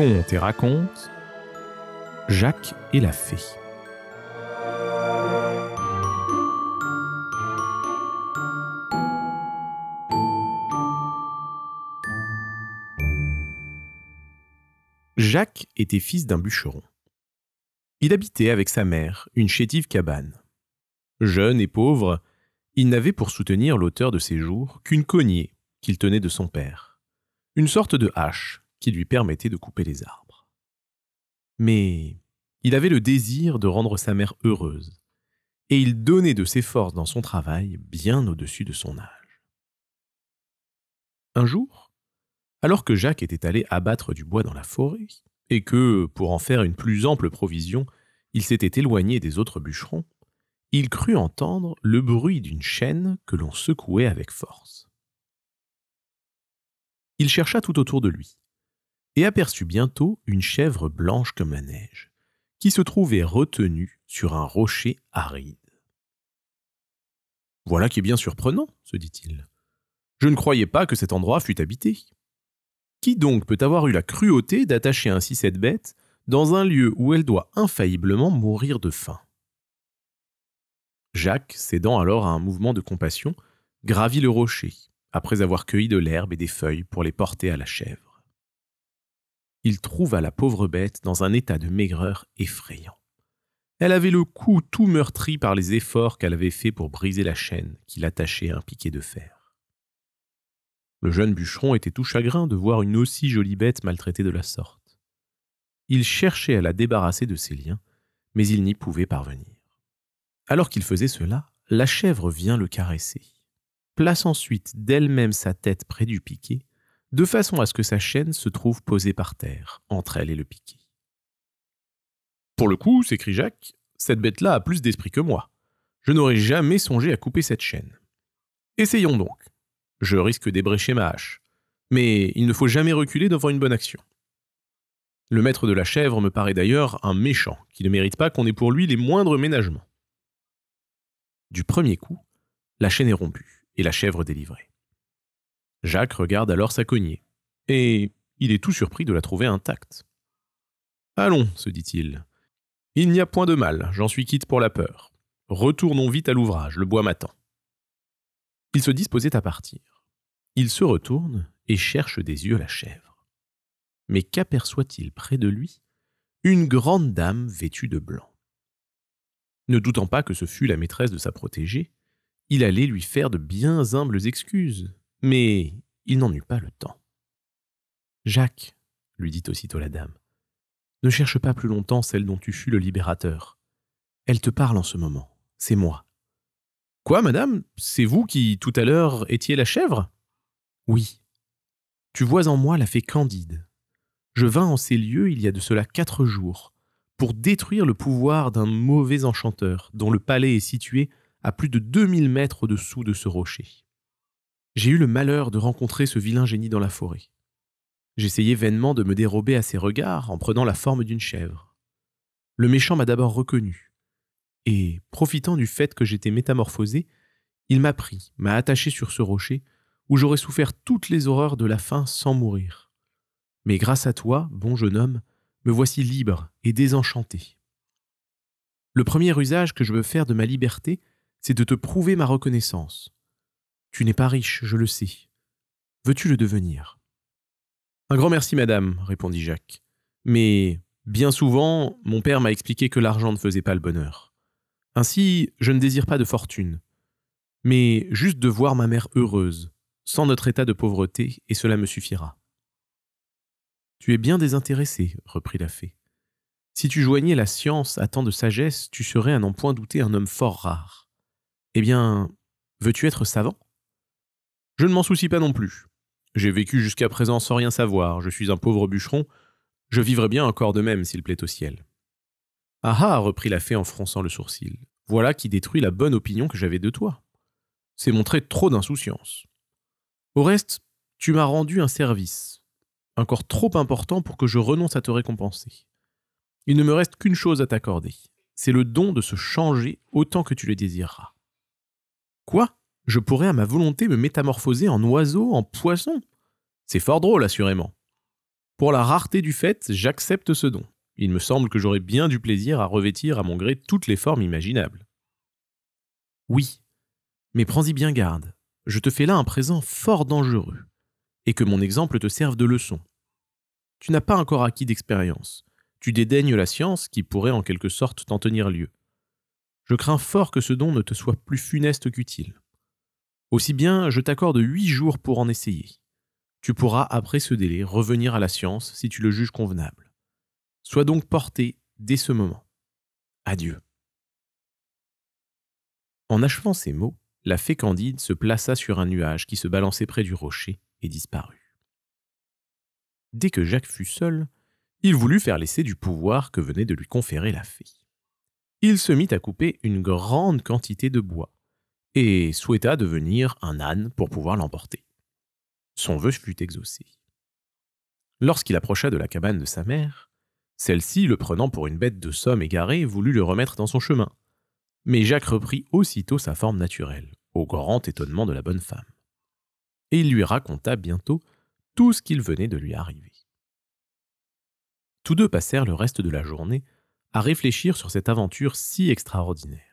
Conte et raconte Jacques et la fée. Jacques était fils d'un bûcheron. Il habitait avec sa mère une chétive cabane. Jeune et pauvre, il n'avait pour soutenir l'auteur de ses jours qu'une cognée qu'il tenait de son père, une sorte de hache qui lui permettait de couper les arbres. Mais il avait le désir de rendre sa mère heureuse, et il donnait de ses forces dans son travail bien au-dessus de son âge. Un jour, alors que Jacques était allé abattre du bois dans la forêt, et que, pour en faire une plus ample provision, il s'était éloigné des autres bûcherons, il crut entendre le bruit d'une chaîne que l'on secouait avec force. Il chercha tout autour de lui, et aperçut bientôt une chèvre blanche comme la neige, qui se trouvait retenue sur un rocher aride. Voilà qui est bien surprenant, se dit-il. Je ne croyais pas que cet endroit fût habité. Qui donc peut avoir eu la cruauté d'attacher ainsi cette bête dans un lieu où elle doit infailliblement mourir de faim? Jacques, cédant alors à un mouvement de compassion, gravit le rocher, après avoir cueilli de l'herbe et des feuilles pour les porter à la chèvre. Il trouva la pauvre bête dans un état de maigreur effrayant. Elle avait le cou tout meurtri par les efforts qu'elle avait faits pour briser la chaîne qui l'attachait à un piquet de fer. Le jeune bûcheron était tout chagrin de voir une aussi jolie bête maltraitée de la sorte. Il cherchait à la débarrasser de ses liens, mais il n'y pouvait parvenir. Alors qu'il faisait cela, la chèvre vient le caresser. Place ensuite d'elle-même sa tête près du piquet, de façon à ce que sa chaîne se trouve posée par terre, entre elle et le piquet. Pour le coup, s'écrie Jacques, cette bête-là a plus d'esprit que moi. Je n'aurais jamais songé à couper cette chaîne. Essayons donc. Je risque d'ébrécher ma hache. Mais il ne faut jamais reculer devant une bonne action. Le maître de la chèvre me paraît d'ailleurs un méchant, qui ne mérite pas qu'on ait pour lui les moindres ménagements. Du premier coup, la chaîne est rompue et la chèvre délivrée. Jacques regarde alors sa cognée, et il est tout surpris de la trouver intacte. Allons, se dit-il. Il n'y a point de mal, j'en suis quitte pour la peur. Retournons vite à l'ouvrage, le bois m'attend. Il se disposait à partir. Il se retourne et cherche des yeux la chèvre. Mais qu'aperçoit-il près de lui? Une grande dame vêtue de blanc. Ne doutant pas que ce fût la maîtresse de sa protégée, il allait lui faire de bien humbles excuses, mais il n'en eut pas le temps. Jacques, lui dit aussitôt la dame, ne cherche pas plus longtemps celle dont tu fus le libérateur. Elle te parle en ce moment, c'est moi. Quoi, madame? C'est vous qui, tout à l'heure, étiez la chèvre? Oui. Tu vois en moi la fée Candide. Je vins en ces lieux il y a de cela quatre jours, pour détruire le pouvoir d'un mauvais enchanteur dont le palais est situé à plus de 2000 mètres au-dessous de ce rocher. J'ai eu le malheur de rencontrer ce vilain génie dans la forêt. J'essayais vainement de me dérober à ses regards en prenant la forme d'une chèvre. Le méchant m'a d'abord reconnu, et, profitant du fait que j'étais métamorphosé, il m'a pris, m'a attaché sur ce rocher, où j'aurais souffert toutes les horreurs de la faim sans mourir. Mais grâce à toi, bon jeune homme, me voici libre et désenchanté. Le premier usage que je veux faire de ma liberté, c'est de te prouver ma reconnaissance. Tu n'es pas riche, je le sais. Veux-tu le devenir? Un grand merci, madame, répondit Jacques. Mais, bien souvent, mon père m'a expliqué que l'argent ne faisait pas le bonheur. Ainsi, je ne désire pas de fortune, mais juste de voir ma mère heureuse, sans notre état de pauvreté, et cela me suffira. Tu es bien désintéressé, reprit la fée. Si tu joignais la science à tant de sagesse, tu serais à n'en point douter un homme fort rare. Eh bien, veux-tu être savant? Je ne m'en soucie pas non plus. J'ai vécu jusqu'à présent sans rien savoir, je suis un pauvre bûcheron, je vivrai bien encore de même s'il plaît au ciel. Ah ah, reprit la fée en fronçant le sourcil, voilà qui détruit la bonne opinion que j'avais de toi. C'est montrer trop d'insouciance. Au reste, tu m'as rendu un service, encore trop important pour que je renonce à te récompenser. Il ne me reste qu'une chose à t'accorder, c'est le don de se changer autant que tu le désireras. Quoi? Je pourrais à ma volonté me métamorphoser en oiseau, en poisson C'est fort drôle, assurément. Pour la rareté du fait, j'accepte ce don. Il me semble que j'aurai bien du plaisir à revêtir à mon gré toutes les formes imaginables. Oui, mais prends-y bien garde. Je te fais là un présent fort dangereux, et que mon exemple te serve de leçon. Tu n'as pas encore acquis d'expérience. Tu dédaignes la science qui pourrait en quelque sorte t'en tenir lieu. Je crains fort que ce don ne te soit plus funeste qu'utile. Aussi bien, je t'accorde huit jours pour en essayer. Tu pourras, après ce délai, revenir à la science si tu le juges convenable. Sois donc porté dès ce moment. Adieu. En achevant ces mots, la fée Candide se plaça sur un nuage qui se balançait près du rocher et disparut. Dès que Jacques fut seul, il voulut faire l'essai du pouvoir que venait de lui conférer la fée. Il se mit à couper une grande quantité de bois et souhaita devenir un âne pour pouvoir l'emporter. Son vœu fut exaucé. Lorsqu'il approcha de la cabane de sa mère, celle-ci, le prenant pour une bête de somme égarée, voulut le remettre dans son chemin. Mais Jacques reprit aussitôt sa forme naturelle, au grand étonnement de la bonne femme. Et il lui raconta bientôt tout ce qu'il venait de lui arriver. Tous deux passèrent le reste de la journée à réfléchir sur cette aventure si extraordinaire,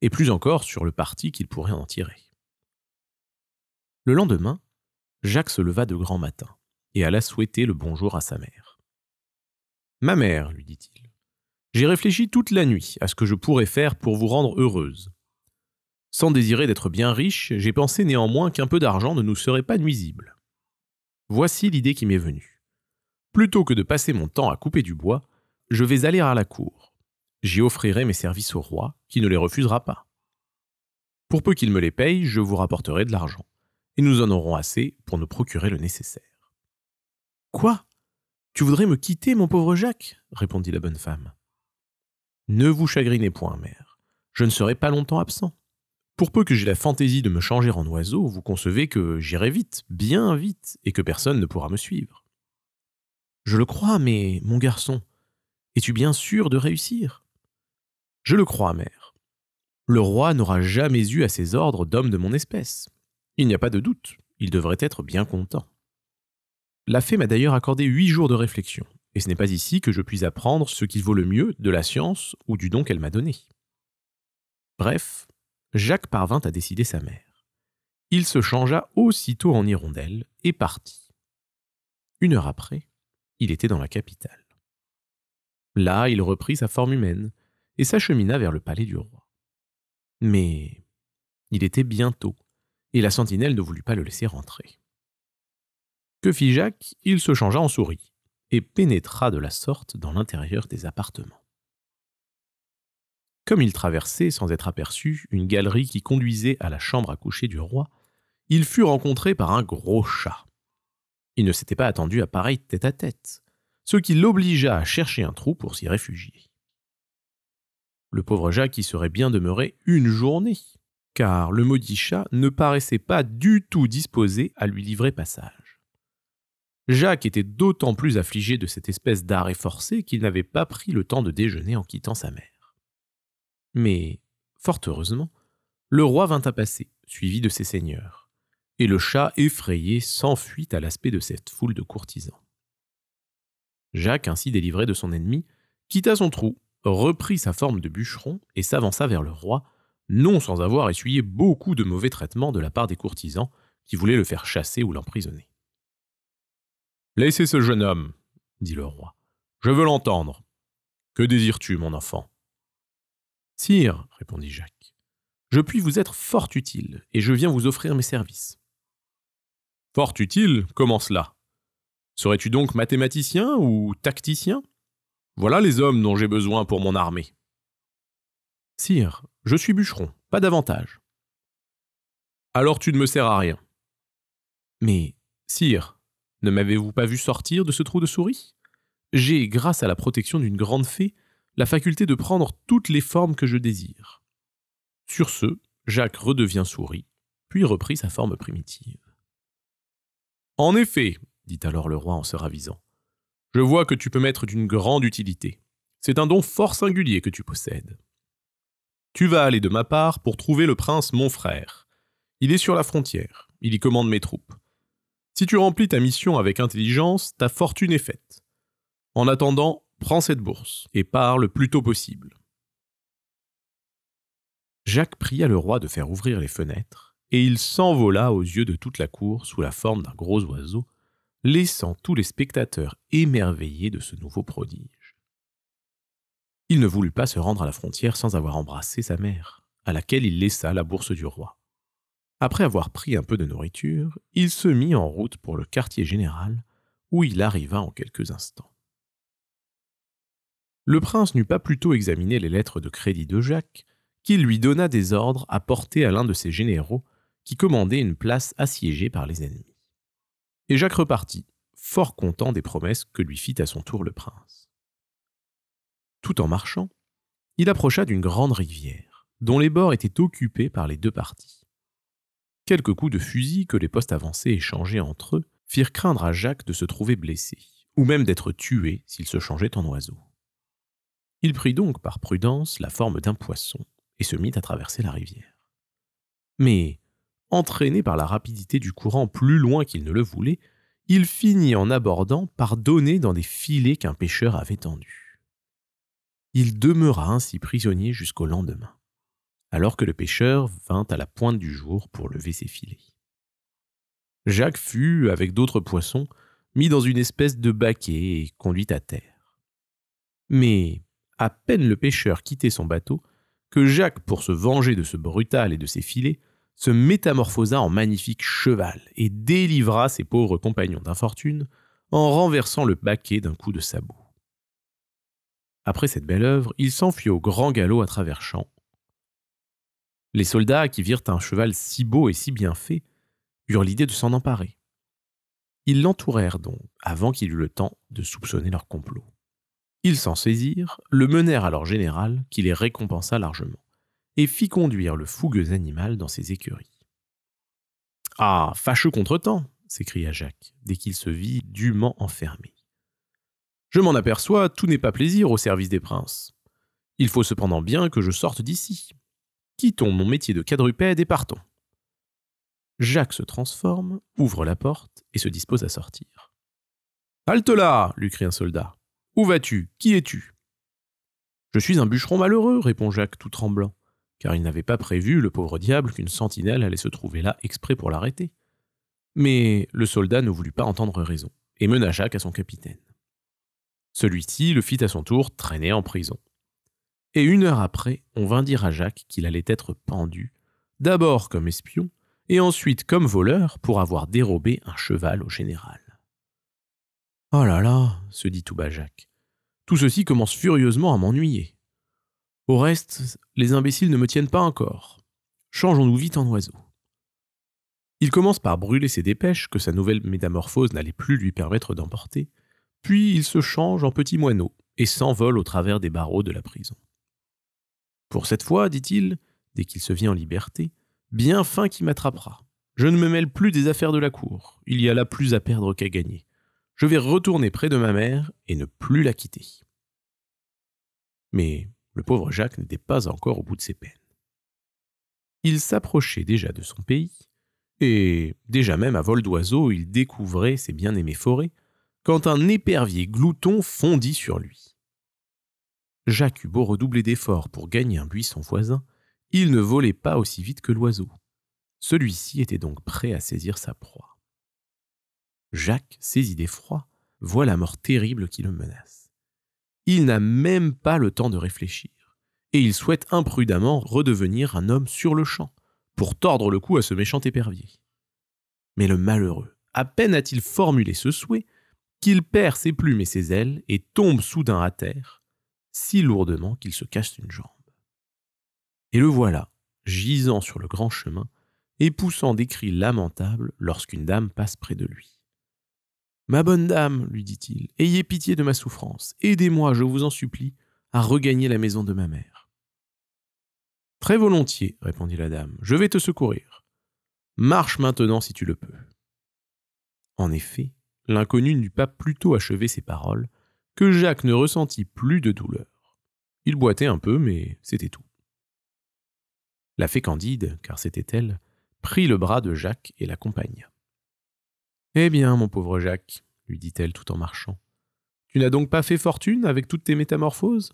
et plus encore sur le parti qu'ils pourraient en tirer. Le lendemain, Jacques se leva de grand matin et alla souhaiter le bonjour à sa mère. Ma mère, lui dit-il, j'ai réfléchi toute la nuit à ce que je pourrais faire pour vous rendre heureuse. Sans désirer d'être bien riche, j'ai pensé néanmoins qu'un peu d'argent ne nous serait pas nuisible. Voici l'idée qui m'est venue. Plutôt que de passer mon temps à couper du bois, je vais aller à la cour. J'y offrirai mes services au roi, qui ne les refusera pas. Pour peu qu'il me les paye, je vous rapporterai de l'argent et nous en aurons assez pour nous procurer le nécessaire. Quoi? Tu voudrais me quitter, mon pauvre Jacques? répondit la bonne femme. Ne vous chagrinez point, mère. Je ne serai pas longtemps absent. Pour peu que j'aie la fantaisie de me changer en oiseau, vous concevez que j'irai vite, bien vite, et que personne ne pourra me suivre. Je le crois, mais, mon garçon, es-tu bien sûr de réussir? Je le crois, mère. Le roi n'aura jamais eu à ses ordres d'hommes de mon espèce. Il n'y a pas de doute, il devrait être bien content. La fée m'a d'ailleurs accordé huit jours de réflexion, et ce n'est pas ici que je puis apprendre ce qui vaut le mieux de la science ou du don qu'elle m'a donné. Bref, Jacques parvint à décider sa mère. Il se changea aussitôt en hirondelle et partit. Une heure après, il était dans la capitale. Là, il reprit sa forme humaine et s'achemina vers le palais du roi. Mais il était bientôt et la sentinelle ne voulut pas le laisser rentrer. Que fit Jacques? Il se changea en souris, et pénétra de la sorte dans l'intérieur des appartements. Comme il traversait, sans être aperçu, une galerie qui conduisait à la chambre à coucher du roi, il fut rencontré par un gros chat. Il ne s'était pas attendu à pareil tête-à-tête, ce qui l'obligea à chercher un trou pour s'y réfugier. Le pauvre Jacques y serait bien demeuré une journée, car le maudit chat ne paraissait pas du tout disposé à lui livrer passage. Jacques était d'autant plus affligé de cette espèce d'arrêt forcé qu'il n'avait pas pris le temps de déjeuner en quittant sa mère. Mais, fort heureusement, le roi vint à passer, suivi de ses seigneurs, et le chat effrayé s'enfuit à l'aspect de cette foule de courtisans. Jacques, ainsi délivré de son ennemi, quitta son trou, reprit sa forme de bûcheron et s'avança vers le roi, non sans avoir essuyé beaucoup de mauvais traitements de la part des courtisans qui voulaient le faire chasser ou l'emprisonner. Laissez ce jeune homme, dit le roi. Je veux l'entendre. Que désires-tu, mon enfant Sire, répondit Jacques, je puis vous être fort utile, et je viens vous offrir mes services. Fort utile Comment cela? Serais-tu donc mathématicien ou tacticien? Voilà les hommes dont j'ai besoin pour mon armée. Sire, je suis bûcheron, pas davantage. Alors tu ne me sers à rien. Mais, sire, ne m'avez-vous pas vu sortir de ce trou de souris? J'ai, grâce à la protection d'une grande fée, la faculté de prendre toutes les formes que je désire. Sur ce, Jacques redevient souris, puis reprit sa forme primitive. En effet, dit alors le roi en se ravisant, je vois que tu peux m'être d'une grande utilité. C'est un don fort singulier que tu possèdes. Tu vas aller de ma part pour trouver le prince mon frère. Il est sur la frontière, il y commande mes troupes. Si tu remplis ta mission avec intelligence, ta fortune est faite. En attendant, prends cette bourse et pars le plus tôt possible. Jacques pria le roi de faire ouvrir les fenêtres, et il s'envola aux yeux de toute la cour sous la forme d'un gros oiseau, laissant tous les spectateurs émerveillés de ce nouveau prodige. Il ne voulut pas se rendre à la frontière sans avoir embrassé sa mère, à laquelle il laissa la bourse du roi. Après avoir pris un peu de nourriture, il se mit en route pour le quartier général, où il arriva en quelques instants. Le prince n'eut pas plutôt examiné les lettres de crédit de Jacques qu'il lui donna des ordres à porter à l'un de ses généraux qui commandait une place assiégée par les ennemis. Et Jacques repartit, fort content des promesses que lui fit à son tour le prince. Tout en marchant, il approcha d'une grande rivière, dont les bords étaient occupés par les deux parties. Quelques coups de fusil que les postes avancés échangeaient entre eux firent craindre à Jacques de se trouver blessé, ou même d'être tué s'il se changeait en oiseau. Il prit donc par prudence la forme d'un poisson et se mit à traverser la rivière. Mais, entraîné par la rapidité du courant plus loin qu'il ne le voulait, il finit en abordant par donner dans des filets qu'un pêcheur avait tendus. Il demeura ainsi prisonnier jusqu'au lendemain alors que le pêcheur vint à la pointe du jour pour lever ses filets. Jacques fut, avec d'autres poissons, mis dans une espèce de baquet et conduit à terre. Mais à peine le pêcheur quittait son bateau, que Jacques, pour se venger de ce brutal et de ses filets, se métamorphosa en magnifique cheval et délivra ses pauvres compagnons d'infortune en renversant le baquet d'un coup de sabot. Après cette belle œuvre, il s'enfuit au grand galop à travers champs, les soldats, qui virent un cheval si beau et si bien fait, eurent l'idée de s'en emparer. Ils l'entourèrent donc, avant qu'il eût le temps de soupçonner leur complot. Ils s'en saisirent, le menèrent à leur général, qui les récompensa largement, et fit conduire le fougueux animal dans ses écuries. Ah, fâcheux contretemps s'écria Jacques, dès qu'il se vit dûment enfermé. Je m'en aperçois, tout n'est pas plaisir au service des princes. Il faut cependant bien que je sorte d'ici, Quittons mon métier de quadrupède et partons. Jacques se transforme, ouvre la porte et se dispose à sortir. Halte là lui crie un soldat. Où vas-tu? Qui es-tu? Je suis un bûcheron malheureux, répond Jacques tout tremblant, car il n'avait pas prévu, le pauvre diable, qu'une sentinelle allait se trouver là exprès pour l'arrêter. Mais le soldat ne voulut pas entendre raison, et mena Jacques à son capitaine. Celui-ci le fit à son tour traîner en prison. Et une heure après, on vint dire à Jacques qu'il allait être pendu, d'abord comme espion, et ensuite comme voleur pour avoir dérobé un cheval au général. Oh là là, se dit tout bas Jacques, tout ceci commence furieusement à m'ennuyer. Au reste, les imbéciles ne me tiennent pas encore. Changeons-nous vite en oiseau. Il commence par brûler ses dépêches que sa nouvelle métamorphose n'allait plus lui permettre d'emporter, puis il se change en petit moineau et s'envole au travers des barreaux de la prison. Pour cette fois, dit-il, dès qu'il se vit en liberté, bien fin qui m'attrapera. Je ne me mêle plus des affaires de la cour, il y a là plus à perdre qu'à gagner. Je vais retourner près de ma mère et ne plus la quitter. Mais le pauvre Jacques n'était pas encore au bout de ses peines. Il s'approchait déjà de son pays, et déjà même à vol d'oiseau il découvrait ses bien-aimées forêts, quand un épervier glouton fondit sur lui. Jacques eut beau redoubler d'efforts pour gagner un buisson voisin, il ne volait pas aussi vite que l'oiseau. Celui-ci était donc prêt à saisir sa proie. Jacques, saisi d'effroi, voit la mort terrible qui le menace. Il n'a même pas le temps de réfléchir, et il souhaite imprudemment redevenir un homme sur le champ, pour tordre le cou à ce méchant épervier. Mais le malheureux, à peine a-t-il formulé ce souhait, qu'il perd ses plumes et ses ailes et tombe soudain à terre, si lourdement qu'il se casse une jambe. Et le voilà, gisant sur le grand chemin, et poussant des cris lamentables lorsqu'une dame passe près de lui. Ma bonne dame, lui dit-il, ayez pitié de ma souffrance, aidez-moi, je vous en supplie, à regagner la maison de ma mère. Très volontiers, répondit la dame, je vais te secourir. Marche maintenant si tu le peux. En effet, l'inconnu n'eut pas plutôt achevé ses paroles que Jacques ne ressentit plus de douleur. Il boitait un peu, mais c'était tout. La fée Candide, car c'était elle, prit le bras de Jacques et l'accompagna. Eh bien, mon pauvre Jacques, lui dit-elle tout en marchant, tu n'as donc pas fait fortune avec toutes tes métamorphoses?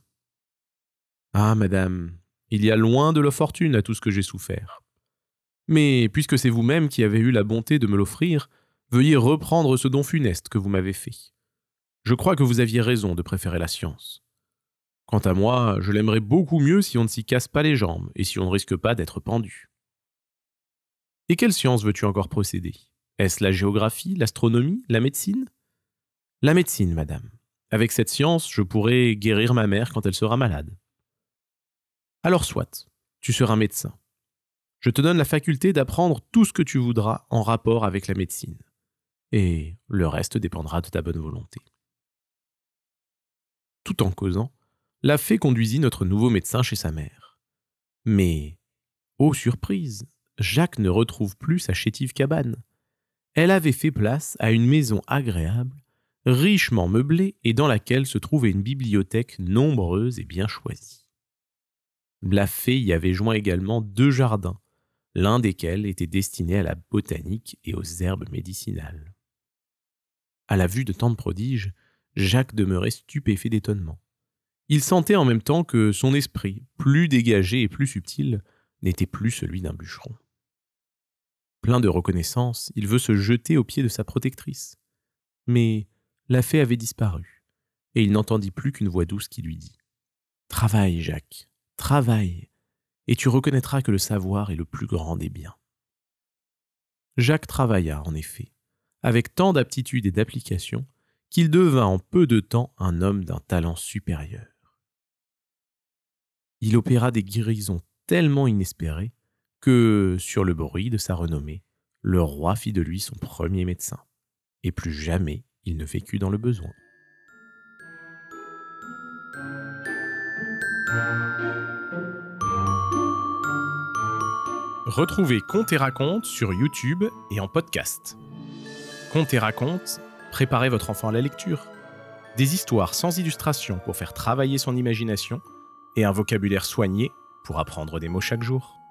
Ah, madame, il y a loin de la fortune à tout ce que j'ai souffert. Mais puisque c'est vous-même qui avez eu la bonté de me l'offrir, veuillez reprendre ce don funeste que vous m'avez fait. Je crois que vous aviez raison de préférer la science. Quant à moi, je l'aimerais beaucoup mieux si on ne s'y casse pas les jambes et si on ne risque pas d'être pendu. Et quelle science veux-tu encore procéder? Est-ce la géographie, l'astronomie, la médecine? La médecine, madame. Avec cette science, je pourrai guérir ma mère quand elle sera malade. Alors soit, tu seras médecin. Je te donne la faculté d'apprendre tout ce que tu voudras en rapport avec la médecine. Et le reste dépendra de ta bonne volonté. Tout en causant, la fée conduisit notre nouveau médecin chez sa mère. Mais, ô surprise, Jacques ne retrouve plus sa chétive cabane. Elle avait fait place à une maison agréable, richement meublée et dans laquelle se trouvait une bibliothèque nombreuse et bien choisie. La fée y avait joint également deux jardins, l'un desquels était destiné à la botanique et aux herbes médicinales. À la vue de tant de prodiges, Jacques demeurait stupéfait d'étonnement. Il sentait en même temps que son esprit, plus dégagé et plus subtil, n'était plus celui d'un bûcheron. Plein de reconnaissance, il veut se jeter aux pieds de sa protectrice. Mais la fée avait disparu, et il n'entendit plus qu'une voix douce qui lui dit Travaille, Jacques, travaille, et tu reconnaîtras que le savoir est le plus grand des biens. Jacques travailla, en effet, avec tant d'aptitude et d'application qu'il devint en peu de temps un homme d'un talent supérieur. Il opéra des guérisons tellement inespérées que, sur le bruit de sa renommée, le roi fit de lui son premier médecin, et plus jamais il ne vécut dans le besoin. Retrouvez Conte et Raconte sur YouTube et en podcast. Conte et Raconte Préparez votre enfant à la lecture. Des histoires sans illustration pour faire travailler son imagination et un vocabulaire soigné pour apprendre des mots chaque jour.